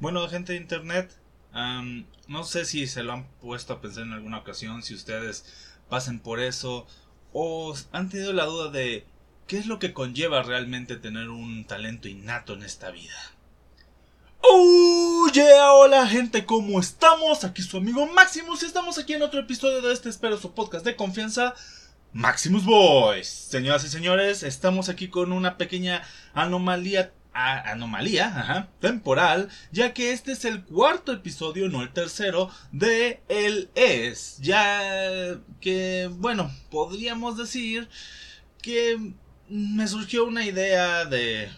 Bueno, gente de internet, no sé si se lo han puesto a pensar en alguna ocasión, si ustedes pasen por eso, o han tenido la duda de qué es lo que conlleva realmente tener un talento innato en esta vida. Oh yeah, hola gente, ¿cómo estamos? Aquí su amigo Maximus y estamos aquí en otro episodio de este espero su podcast de confianza Maximus Boys. Señoras y señores, estamos aquí con una pequeña anomalía anomalía temporal, ya que este es el cuarto episodio, no el tercero, de El Es. Ya que, bueno, podríamos decir que me surgió una idea de...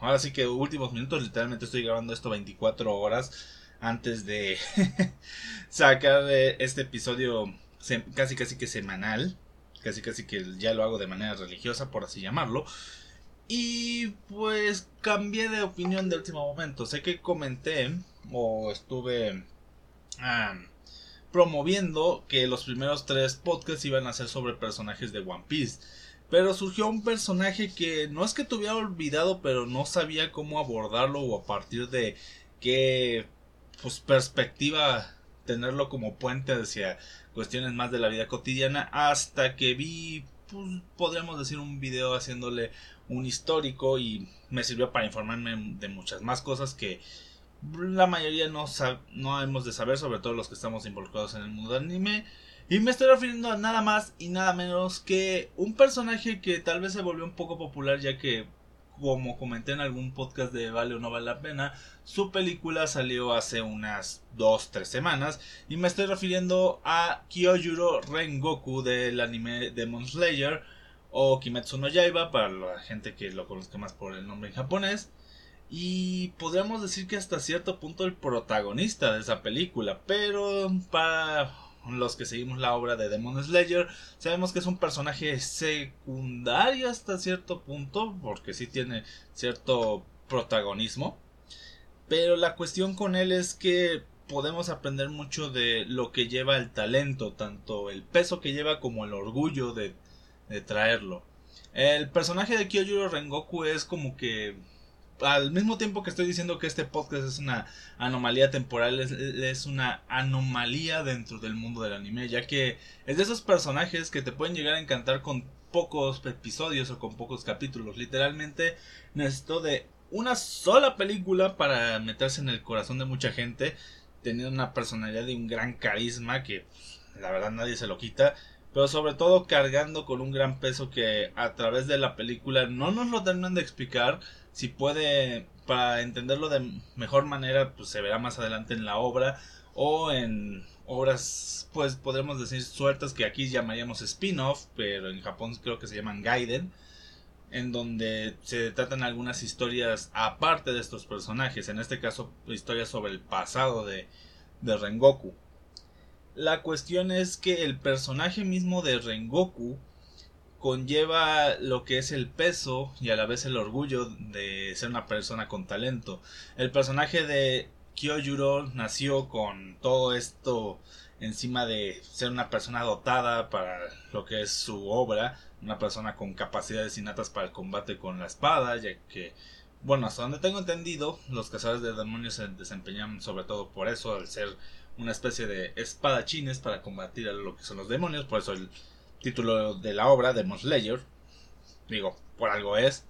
Ahora sí que últimos minutos, literalmente estoy grabando esto 24 horas antes de sacar eh, este episodio casi casi que semanal. Casi casi que ya lo hago de manera religiosa, por así llamarlo. Y pues cambié de opinión de último momento. Sé que comenté o estuve promoviendo que los primeros tres podcasts iban a ser sobre personajes de One Piece. Pero surgió un personaje que no es que tuviera olvidado, pero no sabía cómo abordarlo o a partir de qué pues, perspectiva tenerlo como puente hacia cuestiones más de la vida cotidiana hasta que vi pues, podríamos decir un video haciéndole un histórico y me sirvió para informarme de muchas más cosas que la mayoría no, no hemos de saber, sobre todo los que estamos involucrados en el mundo del anime. Y me estoy refiriendo a nada más y nada menos que un personaje que tal vez se volvió un poco popular ya que, como comenté en algún podcast de Vale o no vale la pena, su película salió hace unas 2-3 semanas y me estoy refiriendo a Kyojuro Rengoku del anime Demon Slayer o Kimetsu no Yaiba para la gente que lo conozca más por el nombre en japonés. Y podríamos decir que hasta cierto punto el protagonista de esa película, pero para los que seguimos la obra de Demon Slayer, sabemos que es un personaje secundario hasta cierto punto, porque sí tiene cierto protagonismo. Pero la cuestión con él es que podemos aprender mucho de lo que lleva el talento, tanto el peso que lleva como el orgullo de de traerlo. El personaje de Kyojuro Rengoku es como que al mismo tiempo que estoy diciendo que este podcast es una anomalía temporal, es, una anomalía dentro del mundo del anime, ya que es de esos personajes que te pueden llegar a encantar con pocos episodios o con pocos capítulos. Literalmente necesito de una sola película para meterse en el corazón de mucha gente, teniendo una personalidad y un gran carisma que la verdad nadie se lo quita pero sobre todo cargando con un gran peso que a través de la película no nos lo terminan de explicar. Si puede, para entenderlo de mejor manera, pues se verá más adelante en la obra o en obras, pues podremos decir sueltas que aquí llamaríamos spin-off, pero en Japón creo que se llaman Gaiden, en donde se tratan algunas historias aparte de estos personajes, en este caso historias sobre el pasado de, de Rengoku. La cuestión es que el personaje mismo de Rengoku conlleva lo que es el peso y a la vez el orgullo de ser una persona con talento. El personaje de Kyojuro nació con todo esto encima de ser una persona dotada para lo que es su obra, una persona con capacidades innatas para el combate con la espada, ya que, bueno, hasta donde tengo entendido, los cazadores de demonios se desempeñan sobre todo por eso, al ser una especie de espadachines para combatir a lo que son los demonios, por eso el título de la obra, Demon Slayer, digo, por algo es.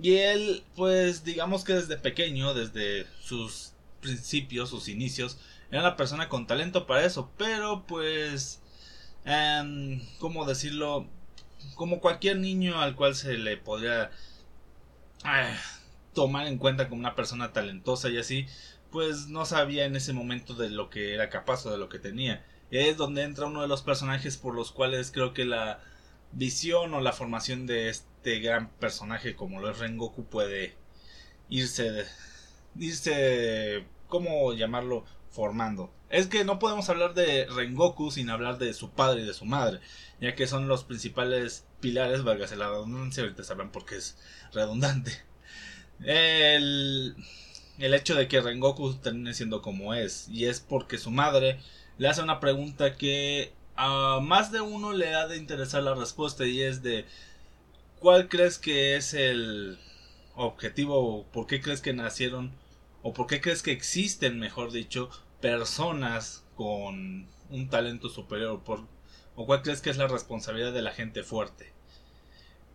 Y él, pues digamos que desde pequeño, desde sus principios, sus inicios, era una persona con talento para eso, pero pues, eh, ¿cómo decirlo? Como cualquier niño al cual se le podría eh, tomar en cuenta como una persona talentosa y así, pues no sabía en ese momento de lo que era capaz o de lo que tenía. Es donde entra uno de los personajes por los cuales creo que la visión o la formación de este gran personaje como lo es Rengoku puede irse irse cómo llamarlo formando. Es que no podemos hablar de Rengoku sin hablar de su padre y de su madre, ya que son los principales pilares, valga la redundancia, ahorita sabrán por qué es redundante. El el hecho de que Rengoku termine siendo como es. Y es porque su madre le hace una pregunta que a más de uno le ha de interesar la respuesta y es de ¿cuál crees que es el objetivo o por qué crees que nacieron o por qué crees que existen, mejor dicho, personas con un talento superior? ¿O cuál crees que es la responsabilidad de la gente fuerte?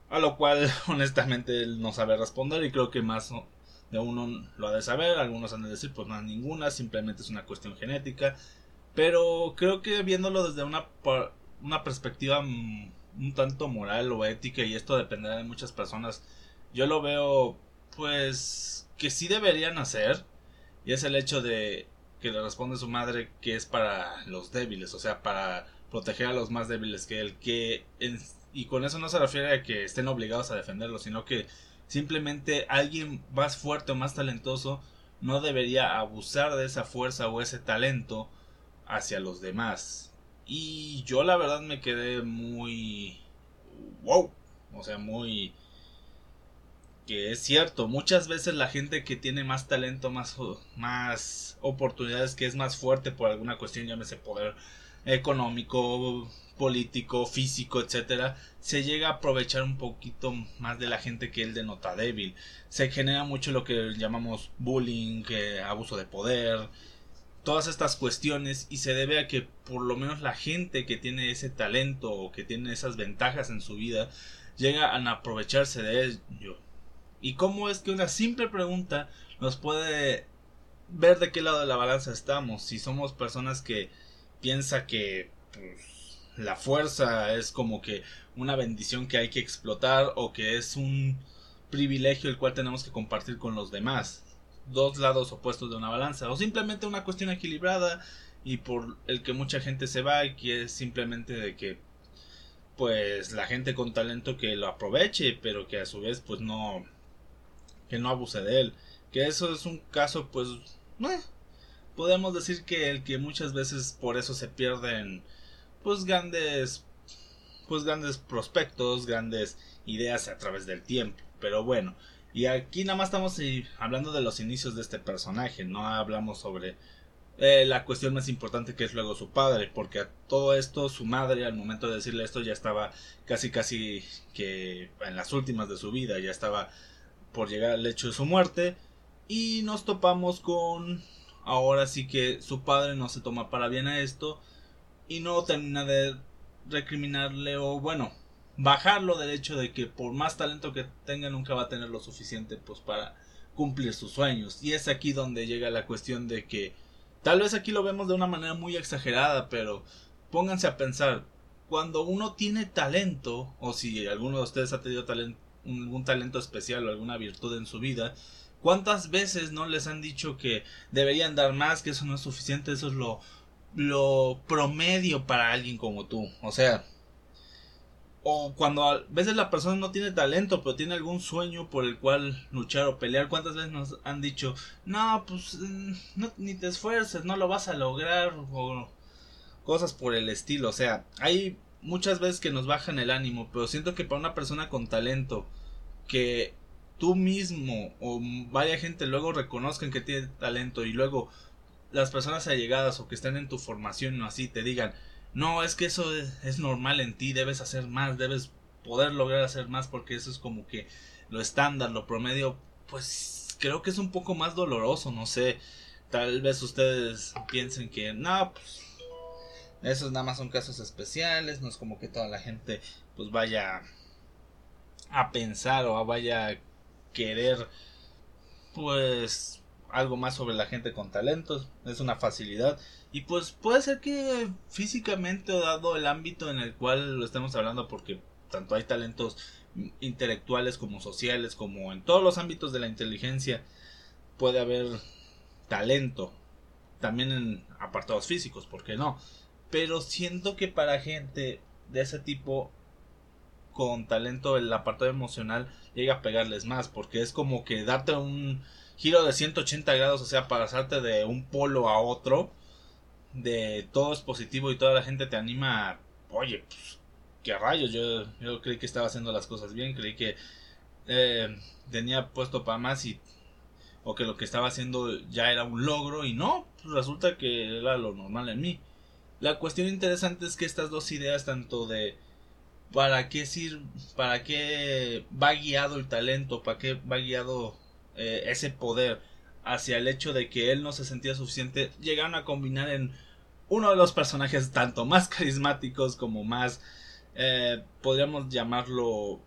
A lo cual, honestamente, él no sabe responder y creo que más de uno lo ha de saber. Algunos han de decir, pues no ninguna, simplemente es una cuestión genética. Pero creo que viéndolo desde una, una perspectiva mm, un tanto moral o ética, y esto dependerá de muchas personas, yo lo veo, pues, que sí deberían hacer. Y es el hecho de que le responde su madre que es para los débiles, o sea, para proteger a los más débiles que él, que y con eso no se refiere a que estén obligados a defenderlo, sino que simplemente alguien más fuerte o más talentoso no debería abusar de esa fuerza o ese talento hacia los demás. Y yo la verdad me quedé muy wow, o sea, muy que es cierto, muchas veces la gente que tiene más talento, más, más oportunidades, que es más fuerte por alguna cuestión, llámese poder económico, político, físico, etcétera, se llega a aprovechar un poquito más de la gente que él denota débil. Se genera mucho lo que llamamos bullying, abuso de poder, todas estas cuestiones y se debe a que por lo menos la gente que tiene ese talento o que tiene esas ventajas en su vida llega a aprovecharse de ello. ¿Y cómo es que una simple pregunta nos puede ver de qué lado de la balanza estamos? Si somos personas que piensa que pues, la fuerza es como que una bendición que hay que explotar o que es un privilegio el cual tenemos que compartir con los demás. Dos lados opuestos de una balanza. O simplemente una cuestión equilibrada y por el que mucha gente se va y que es simplemente de que pues la gente con talento que lo aproveche pero que a su vez pues no que no abuse de él que eso es un caso pues eh, podemos decir que el que muchas veces por eso se pierden pues grandes pues grandes prospectos, grandes ideas a través del tiempo. Pero bueno, y aquí nada más estamos hablando de los inicios de este personaje, no hablamos sobre eh, la cuestión más importante que es luego su padre, porque a todo esto su madre al momento de decirle esto ya estaba casi casi que en las últimas de su vida, ya estaba por llegar al hecho de su muerte y nos topamos con ahora sí que su padre no se toma para bien a esto y no termina de recriminarle o bueno bajarlo del hecho de que por más talento que tenga nunca va a tener lo suficiente pues para cumplir sus sueños. Y es aquí donde llega la cuestión de que tal vez aquí lo vemos de una manera muy exagerada pero pónganse a pensar cuando uno tiene talento o si alguno de ustedes ha tenido talento algún talento especial o alguna virtud en su vida ¿Cuántas veces no les han dicho que deberían dar más, que eso no es suficiente, eso es lo, lo promedio para alguien como tú? O sea, o cuando a veces la persona no tiene talento, pero tiene algún sueño por el cual luchar o pelear, ¿cuántas veces nos han dicho, no, pues mm, ni te esfuerces, no lo vas a lograr, o cosas por el estilo? O sea, hay muchas veces que nos bajan el ánimo, pero siento que para una persona con talento, que tú mismo o vaya gente luego reconozcan que tiene talento y luego las personas allegadas o que estén en tu formación o así te digan, no, es que eso es, normal en ti, debes hacer más, debes poder lograr hacer más porque eso es como que lo estándar, lo promedio, pues creo que es un poco más doloroso, no sé, tal vez ustedes piensen que no, pues esos nada más son casos especiales, no es como que toda la gente pues vaya a pensar o vaya querer pues algo más sobre la gente con talentos, es una facilidad y pues puede ser que físicamente dado el ámbito en el cual lo estemos hablando porque tanto hay talentos intelectuales como sociales como en todos los ámbitos de la inteligencia puede haber talento también en apartados físicos, ¿por qué no? Pero siento que para gente de ese tipo con talento el apartado emocional llega a pegarles más, porque es como que darte un giro de 180 grados, o sea, pasarte de un polo a otro, de todo es positivo y toda la gente te anima, oye, pues, qué rayos, yo, yo creí que estaba haciendo las cosas bien, creí que eh, tenía puesto para más y o que lo que estaba haciendo ya era un logro y no, pues resulta que era lo normal en mí. La cuestión interesante es que estas dos ideas, tanto de para qué sirve, para qué va guiado el talento, para qué va guiado eh, ese poder hacia el hecho de que él no se sentía suficiente, llegaron a combinar en uno de los personajes tanto más carismáticos como más, eh, podríamos llamarlo,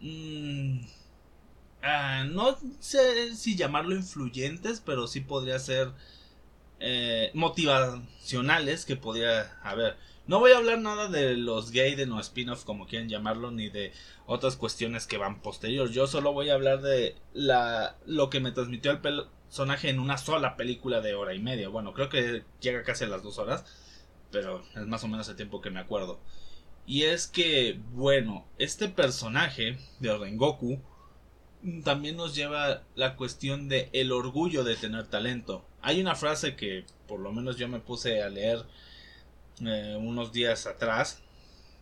mm, ah, no sé si llamarlo influyentes, pero sí podría ser eh, motivacionales que podría haber. No voy a hablar nada de los Gaiden o spin-off como quieran llamarlo, ni de otras cuestiones que van posterior. Yo solo voy a hablar de la, lo que me transmitió el personaje en una sola película de hora y media. Bueno, creo que llega casi a las dos horas, pero es más o menos el tiempo que me acuerdo. Y es que, bueno, este personaje de Rengoku también nos lleva la cuestión de el orgullo de tener talento. Hay una frase que por lo menos yo me puse a leer eh, unos días atrás,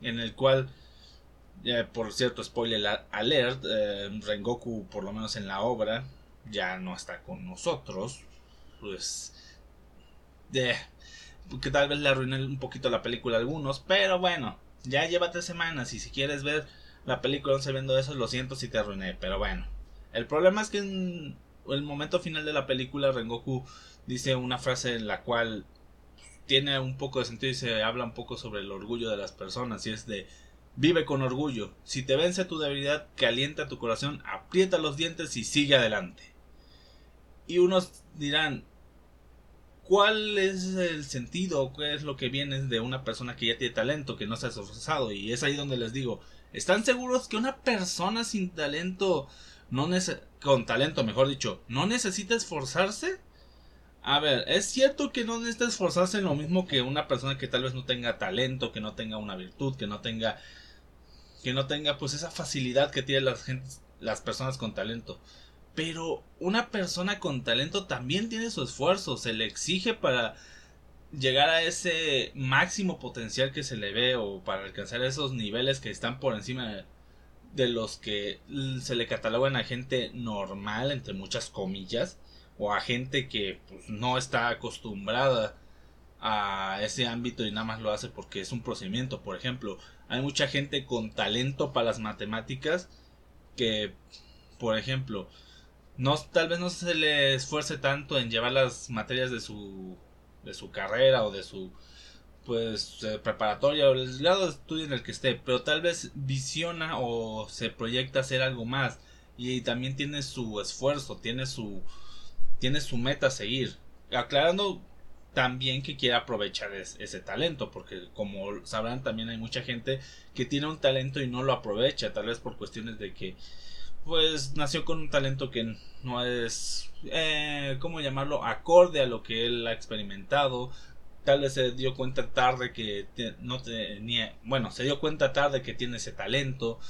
en el cual, por cierto, spoiler alert, eh, Rengoku, por lo menos en la obra, ya no está con nosotros, pues, que tal vez le arruiné un poquito la película a algunos, pero bueno, ya lleva tres semanas y si quieres ver la película no viendo eso, lo siento si te arruiné, pero bueno. El problema es que en el momento final de la película Rengoku dice una frase en la cual tiene un poco de sentido y se habla un poco sobre el orgullo de las personas y es de vive con orgullo. Si te vence tu debilidad, calienta tu corazón, aprieta los dientes y sigue adelante. Y unos dirán, ¿cuál es el sentido? ¿Qué es lo que viene de una persona que ya tiene talento, que no se ha esforzado? Y es ahí donde les digo, ¿están seguros que una persona sin talento, no con talento mejor dicho, no necesita esforzarse? A ver, es cierto que no necesita esforzarse en lo mismo que una persona que tal vez no tenga talento, que no tenga una virtud, que no tenga que no tenga pues esa facilidad que tienen las las personas con talento. Pero una persona con talento también tiene su esfuerzo, se le exige para llegar a ese máximo potencial que se le ve o para alcanzar esos niveles que están por encima de los que se le catalogan a gente normal entre muchas comillas o a gente que pues, no está acostumbrada a ese ámbito y nada más lo hace porque es un procedimiento. Por ejemplo, hay mucha gente con talento para las matemáticas que, por ejemplo, no, tal vez no se le esfuerce tanto en llevar las materias de su, de su carrera o de su pues eh, preparatoria o el grado de estudio en el que esté, pero tal vez visiona o se proyecta hacer algo más y también tiene su esfuerzo, tiene su, tiene su meta a seguir. Aclarando también que quiere aprovechar ese talento, porque como sabrán también hay mucha gente que tiene un talento y no lo aprovecha, tal vez por cuestiones de que pues nació con un talento que no es, eh, ¿cómo llamarlo?, acorde a lo que él ha experimentado, tal vez se dio cuenta tarde que no tenía, bueno, se dio cuenta tarde que tiene ese talento,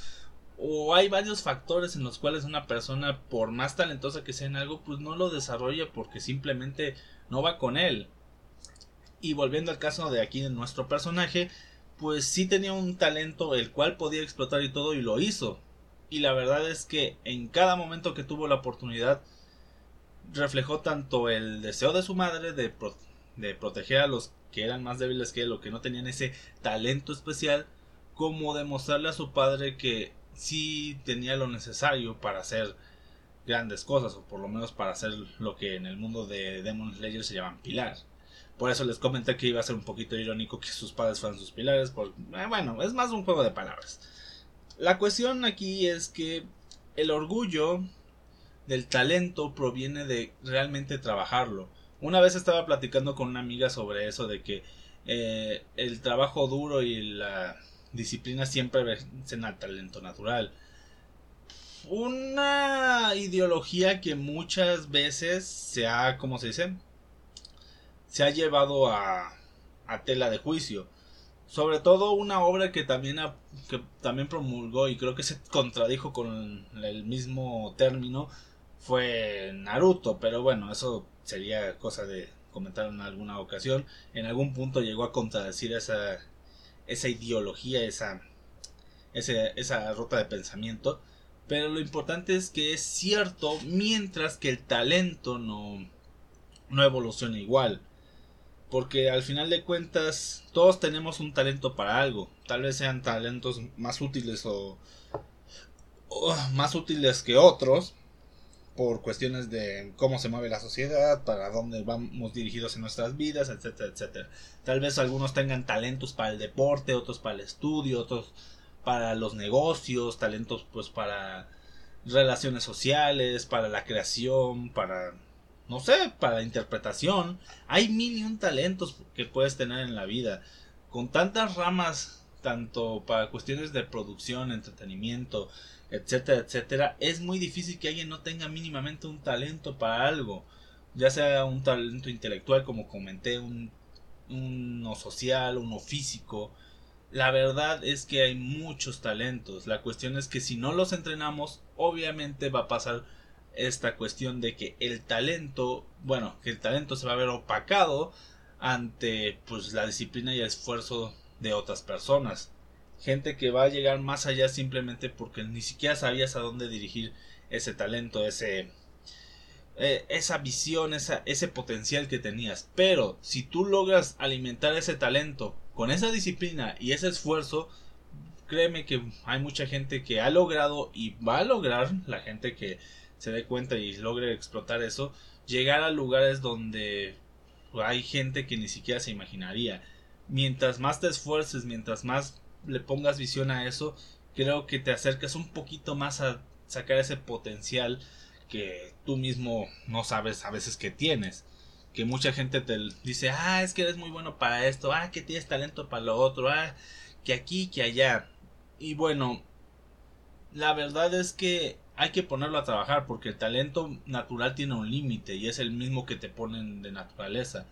o hay varios factores en los cuales una persona, por más talentosa que sea en algo, pues no lo desarrolla porque simplemente no va con él. Y volviendo al caso de aquí de nuestro personaje, pues sí tenía un talento el cual podía explotar y todo y lo hizo. Y la verdad es que en cada momento que tuvo la oportunidad reflejó tanto el deseo de su madre de, de proteger a los que eran más débiles que él o que no tenían ese talento especial, como demostrarle a su padre que sí tenía lo necesario para hacer grandes cosas, o por lo menos para hacer lo que en el mundo de Demon Slayer se llaman pilar. Por eso les comenté que iba a ser un poquito irónico que sus padres fueran sus pilares, porque, eh, bueno, es más un juego de palabras. La cuestión aquí es que el orgullo del talento proviene de realmente trabajarlo. Una vez estaba platicando con una amiga sobre eso, de que eh, el trabajo duro y la disciplinas siempre vencen al talento natural. Una ideología que muchas veces se ha, ¿cómo se dice? Se ha llevado a, a tela de juicio. Sobre todo una obra que también, que también promulgó y creo que se contradijo con el mismo término fue Naruto. Pero bueno, eso sería cosa de comentar en alguna ocasión. En algún punto llegó a contradecir esa esa ideología, esa, esa ruta de pensamiento. Pero lo importante es que es cierto mientras que el talento no, no evoluciona igual. Porque al final de cuentas todos tenemos un talento para algo. Tal vez sean talentos más útiles o, o más útiles que otros. Por cuestiones de cómo se mueve la sociedad, para dónde vamos dirigidos en nuestras vidas, etcétera, etcétera. Tal vez algunos tengan talentos para el deporte, otros para el estudio, otros para los negocios, talentos pues para relaciones sociales, para la creación, para no sé, para la interpretación. Hay mil y un talentos que puedes tener en la vida. Con tantas ramas, tanto para cuestiones de producción, entretenimiento, etcétera, etcétera, es muy difícil que alguien no tenga mínimamente un talento para algo, ya sea un talento intelectual, como comenté, un, uno social, uno físico. La verdad es que hay muchos talentos. La cuestión es que si no los entrenamos, obviamente va a pasar esta cuestión de que el talento, bueno, que el talento se va a ver opacado ante pues la disciplina y el esfuerzo de otras personas gente que va a llegar más allá simplemente porque ni siquiera sabías a dónde dirigir ese talento, ese eh, esa visión, ese potencial que tenías. Pero si tú logras alimentar ese talento con esa disciplina y ese esfuerzo, créeme que hay mucha gente que ha logrado y va a lograr, la gente que se dé cuenta y logre explotar eso, llegar a lugares donde hay gente que ni siquiera se imaginaría. Mientras más te esfuerces, mientras más le pongas visión a eso, creo que te acercas un poquito más a sacar ese potencial que tú mismo no sabes a veces que tienes. Que mucha gente te dice, ah, es que eres muy bueno para esto, ah, que tienes talento para lo otro, ah, que aquí, que allá. Y bueno, la verdad es que hay que ponerlo a trabajar porque el talento natural tiene un límite y es el mismo que te ponen de naturaleza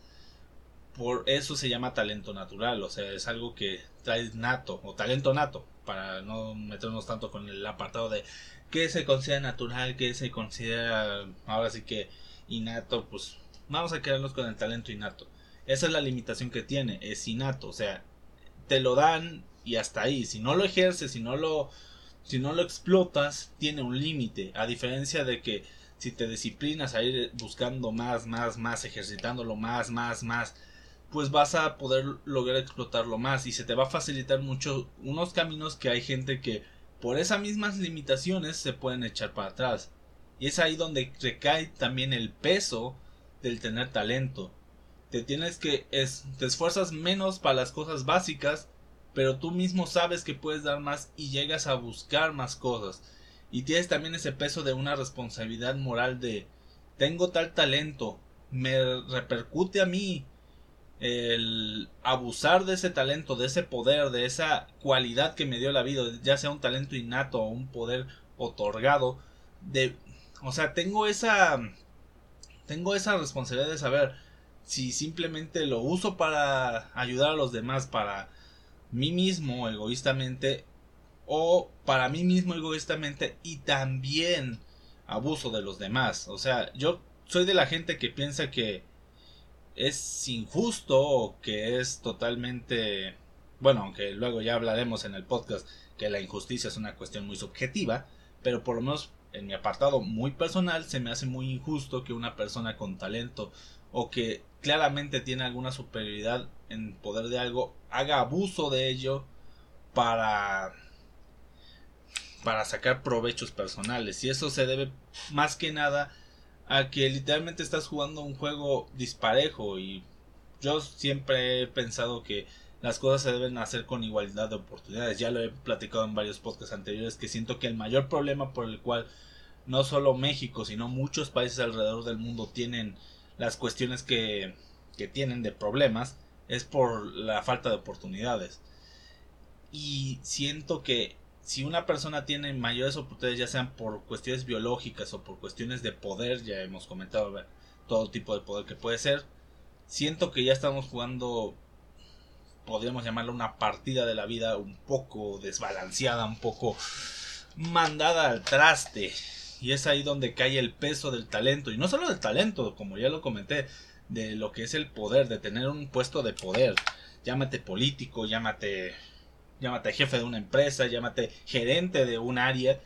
por eso se llama talento natural, o sea, es algo que traes nato o talento nato, para no meternos tanto con el apartado de qué se considera natural, qué se considera ahora sí que innato, pues vamos a quedarnos con el talento innato. Esa es la limitación que tiene, es innato, o sea, te lo dan y hasta ahí, si no lo ejerces, si no lo si no lo explotas, tiene un límite, a diferencia de que si te disciplinas a ir buscando más, más, más, ejercitándolo más, más, más, pues vas a poder lograr explotarlo más y se te va a facilitar mucho unos caminos que hay gente que por esas mismas limitaciones se pueden echar para atrás. Y es ahí donde recae también el peso del tener talento. Te tienes que es, te esfuerzas menos para las cosas básicas, pero tú mismo sabes que puedes dar más y llegas a buscar más cosas. Y tienes también ese peso de una responsabilidad moral de tengo tal talento, me repercute a mí, el abusar de ese talento, de ese poder, de esa cualidad que me dio la vida, ya sea un talento innato o un poder otorgado, de, o sea, tengo esa, tengo esa responsabilidad de saber si simplemente lo uso para ayudar a los demás, para mí mismo egoístamente, o para mí mismo egoístamente y también abuso de los demás. O sea, yo soy de la gente que piensa que es injusto o que es totalmente bueno, aunque luego ya hablaremos en el podcast que la injusticia es una cuestión muy subjetiva, pero por lo menos en mi apartado muy personal se me hace muy injusto que una persona con talento o que claramente tiene alguna superioridad en poder de algo haga abuso de ello para para sacar provechos personales. Y eso se debe más que nada a que literalmente estás jugando un juego disparejo y yo siempre he pensado que las cosas se deben hacer con igualdad de oportunidades. Ya lo he platicado en varios podcasts anteriores que siento que el mayor problema por el cual no solo México, sino muchos países alrededor del mundo tienen las cuestiones que, que tienen de problemas es por la falta de oportunidades. Y siento que si una persona tiene mayores oportunidades, ya sean por cuestiones biológicas o por cuestiones de poder, ya hemos comentado todo tipo de poder que puede ser, siento que ya estamos jugando, podríamos llamarlo una partida de la vida un poco desbalanceada, un poco mandada al traste. Y es ahí donde cae el peso del talento. Y no solo del talento, como ya lo comenté, de lo que es el poder, de tener un puesto de poder. Llámate político, llámate llámate jefe de una empresa, llámate gerente de un área,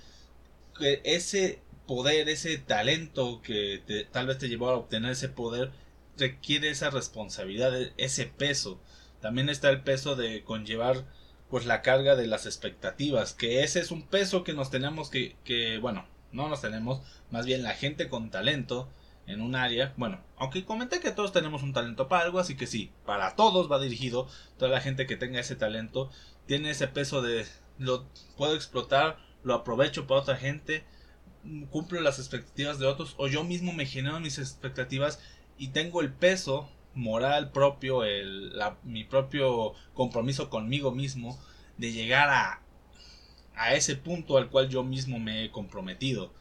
que ese poder, ese talento que tal vez te llevó a obtener ese poder, requiere esa responsabilidad, ese peso. También está el peso de conllevar pues la carga de las expectativas, que ese es un peso que nos tenemos que, que bueno, no nos tenemos, más bien la gente con talento en un área, bueno, aunque comenté que todos tenemos un talento para algo, así que sí, para todos va dirigido, toda la gente que tenga ese talento tiene ese peso de lo puedo explotar, lo aprovecho para otra gente, cumplo las expectativas de otros o yo mismo me genero mis expectativas y tengo el peso moral propio, el, mi propio compromiso conmigo mismo de llegar a, a ese punto al cual yo mismo me he comprometido.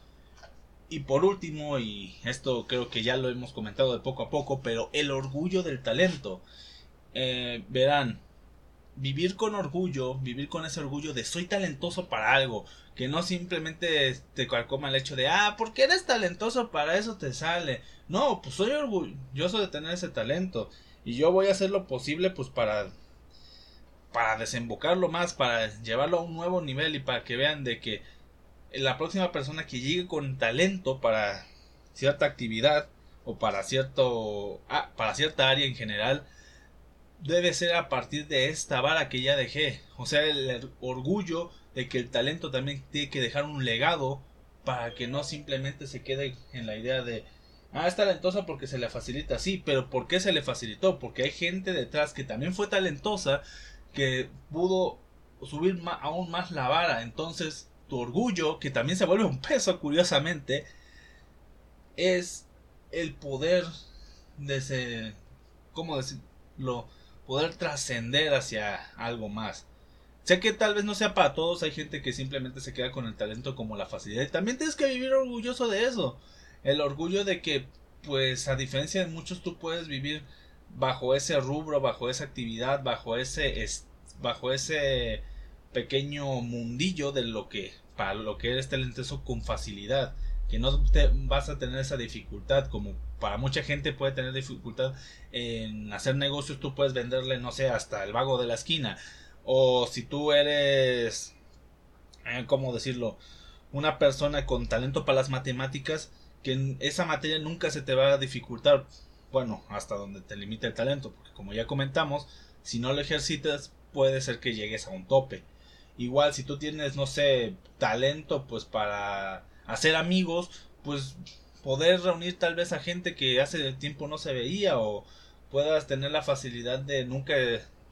Y por último, y esto creo que ya lo hemos comentado de poco a poco, pero el orgullo del talento. Eh, verán, vivir con orgullo, vivir con ese orgullo de soy talentoso para algo, que no simplemente te calcoma el hecho de, ah, porque eres talentoso para eso te sale. No, pues soy orgulloso de tener ese talento y yo voy a hacer lo posible pues para para desembocarlo más, para llevarlo a un nuevo nivel y para que vean de que la próxima persona que llegue con talento para cierta actividad o para cierto ah, para cierta área en general debe ser a partir de esta vara que ya dejé. O sea, el orgullo de que el talento también tiene que dejar un legado para que no simplemente se quede en la idea de ah, es talentosa porque se le facilita, sí, pero ¿por qué se le facilitó? Porque hay gente detrás que también fue talentosa que pudo subir aún más la vara. Entonces, tu orgullo, que también se vuelve un peso, curiosamente, es el poder de ese, ¿cómo decirlo? Poder trascender hacia algo más. Sé que tal vez no sea para todos, hay gente que simplemente se queda con el talento como la facilidad. Y también tienes que vivir orgulloso de eso. El orgullo de que, pues, a diferencia de muchos, tú puedes vivir bajo ese rubro, bajo esa actividad, bajo ese, bajo ese pequeño mundillo de lo que, para lo que eres talentoso con facilidad. Que no te vas a tener esa dificultad como para mucha gente puede tener dificultad en hacer negocios, tú puedes venderle, no sé, hasta el vago de la esquina o si tú eres, eh, ¿cómo decirlo? Una persona con talento para las matemáticas, que en esa materia nunca se te va a dificultar. Bueno, hasta donde te limite el talento, porque como ya comentamos, si no lo ejercitas, puede ser que llegues a un tope. Igual, si tú tienes, no sé, talento, pues para hacer amigos, pues poder reunir tal vez a gente que hace tiempo no se veía o puedas tener la facilidad de nunca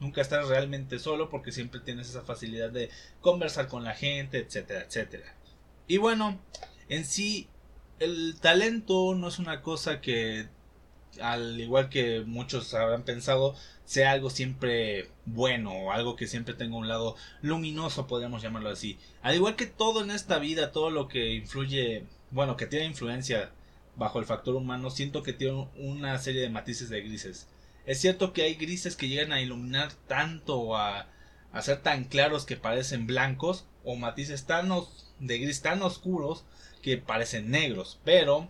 nunca estás realmente solo porque siempre tienes esa facilidad de conversar con la gente, etcétera, etcétera. Y bueno, en sí, el talento no es una cosa que, al igual que muchos habrán pensado, sea algo siempre bueno o algo que siempre tenga un lado luminoso, podríamos llamarlo así. Al igual que todo en esta vida, todo lo que influye, bueno, que tiene influencia bajo el factor humano, siento que tiene una serie de matices de grises. Es cierto que hay grises que llegan a iluminar tanto o a, ser tan claros que parecen blancos o matices tan de gris tan oscuros que parecen negros. Pero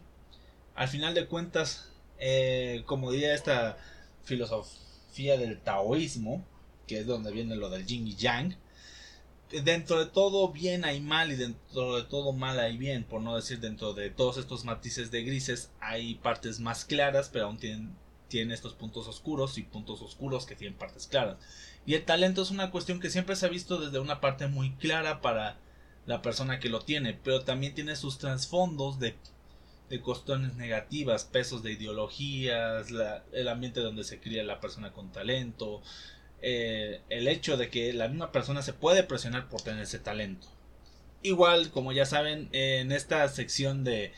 al final de cuentas, eh, como diría esta filosofía del taoísmo, que es donde viene lo del yin y yang, dentro de todo bien hay mal y dentro de todo mal hay bien, por no decir dentro de todos estos matices de grises hay partes más claras, pero aún tienen tiene estos puntos oscuros y puntos oscuros que tienen partes claras. Y el talento es una cuestión que siempre se ha visto desde una parte muy clara para la persona que lo tiene, pero también tiene sus trasfondos de, de cuestiones negativas, pesos de ideologías, el ambiente donde se cría la persona con talento, eh, el hecho de que la misma persona se puede presionar por tener ese talento. Igual, como ya saben, en esta sección de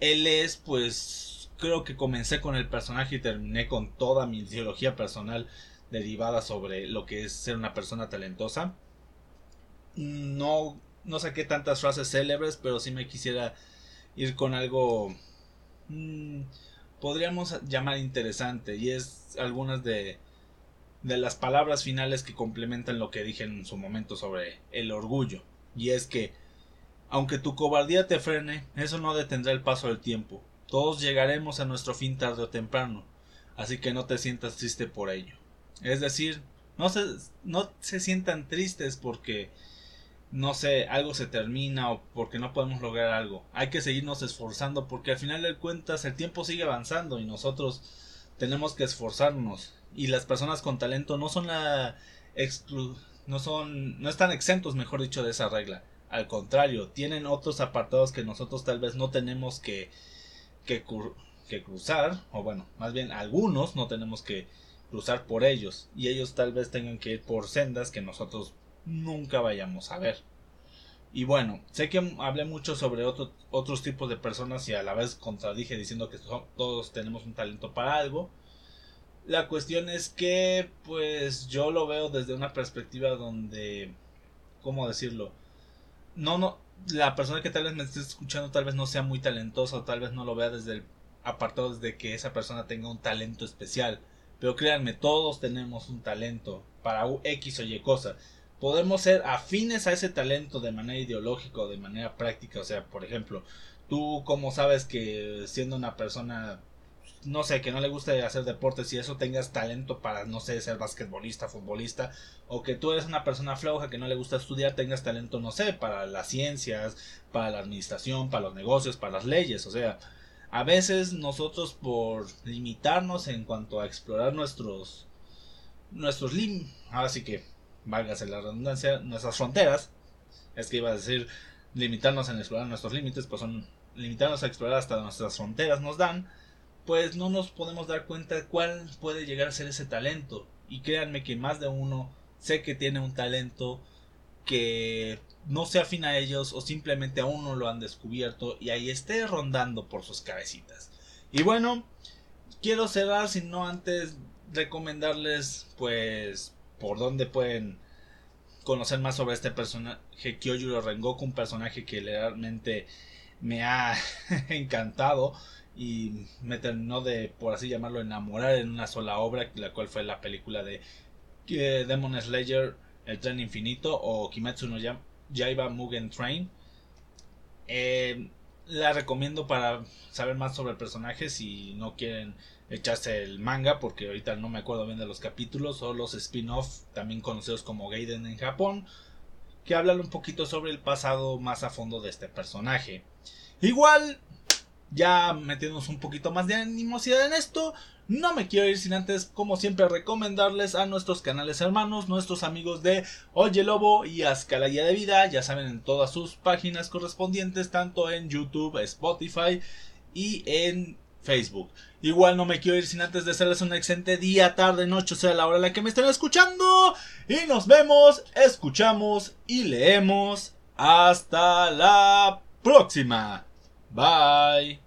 él es pues creo que comencé con el personaje y terminé con toda mi ideología personal derivada sobre lo que es ser una persona talentosa. No, no saqué tantas frases célebres, pero sí me quisiera ir con algo mm, podríamos llamar interesante y es algunas de de las palabras finales que complementan lo que dije en su momento sobre el orgullo y es que aunque tu cobardía te frene, eso no detendrá el paso del tiempo. Todos llegaremos a nuestro fin tarde o temprano, así que no te sientas triste por ello. Es decir, no se, no se sientan tristes porque, no sé, algo se termina o porque no podemos lograr algo. Hay que seguirnos esforzando porque al final de cuentas el tiempo sigue avanzando y nosotros tenemos que esforzarnos. Y las personas con talento no son la exclu no son no están exentos, mejor dicho, de esa regla. Al contrario, tienen otros apartados que nosotros tal vez no tenemos que, que, que cruzar, o bueno, más bien algunos no tenemos que cruzar por ellos, y ellos tal vez tengan que ir por sendas que nosotros nunca vayamos a ver. Y bueno, sé que hablé mucho sobre otros tipos de personas y a la vez contradije diciendo que todos tenemos un talento para algo. La cuestión es que, pues yo lo veo desde una perspectiva donde, ¿cómo decirlo? No, no, la persona que tal vez me esté escuchando tal vez no sea muy talentosa o tal vez no lo vea desde el apartado de que esa persona tenga un talento especial. Pero créanme, todos tenemos un talento para X o Y cosa podemos ser afines a ese talento de manera ideológica o de manera práctica. O sea, por ejemplo, tú como sabes que siendo una persona, no sé, que no le gusta hacer deportes y eso tengas talento para, no sé, ser basquetbolista, futbolista, o que tú eres una persona floja que no le gusta estudiar, tengas talento, no sé, para las ciencias, para la administración, para los negocios, para las leyes. O sea, a veces nosotros por limitarnos en cuanto a explorar nuestros nuestros lim ahora sí que válgase la redundancia, nuestras fronteras, es que iba a decir limitarnos en explorar nuestros límites, pues son limitarnos a explorar hasta nuestras fronteras nos dan, pues no nos podemos dar cuenta cuál puede llegar a ser ese talento. Y créanme que más de uno sé que tiene un talento que no se afina a ellos o simplemente aún no lo han descubierto y ahí esté rondando por sus cabecitas. Y bueno, quiero cerrar, si no antes recomendarles pues por dónde pueden conocer más sobre este personaje Kyojuro Rengoku, un personaje que realmente me ha encantado y me terminó de, por así llamarlo, enamorar en una sola obra, la cual fue la película de eh, Demon Slayer, El Tren Infinito o Kimetsu no Yaiba Mugen Train. Eh, la recomiendo para saber más sobre el personaje si no quieren echarse el manga porque ahorita no me acuerdo bien de los capítulos o los spin-off también conocidos como Gaiden en Japón que hablan un poquito sobre el pasado más a fondo de este personaje. Igual ya metiéndonos un poquito más de animosidad en esto, no me quiero ir sin antes, como siempre, recomendarles a nuestros canales hermanos, nuestros amigos de Oye Lobo y Azcalaya de Vida, ya saben, en todas sus páginas correspondientes, tanto en YouTube, Spotify y en Facebook. Igual no me quiero ir sin antes desearles un excelente día, tarde, noche, sea la hora en la que me estén escuchando. Y nos vemos, escuchamos y leemos. Hasta la próxima. Bye.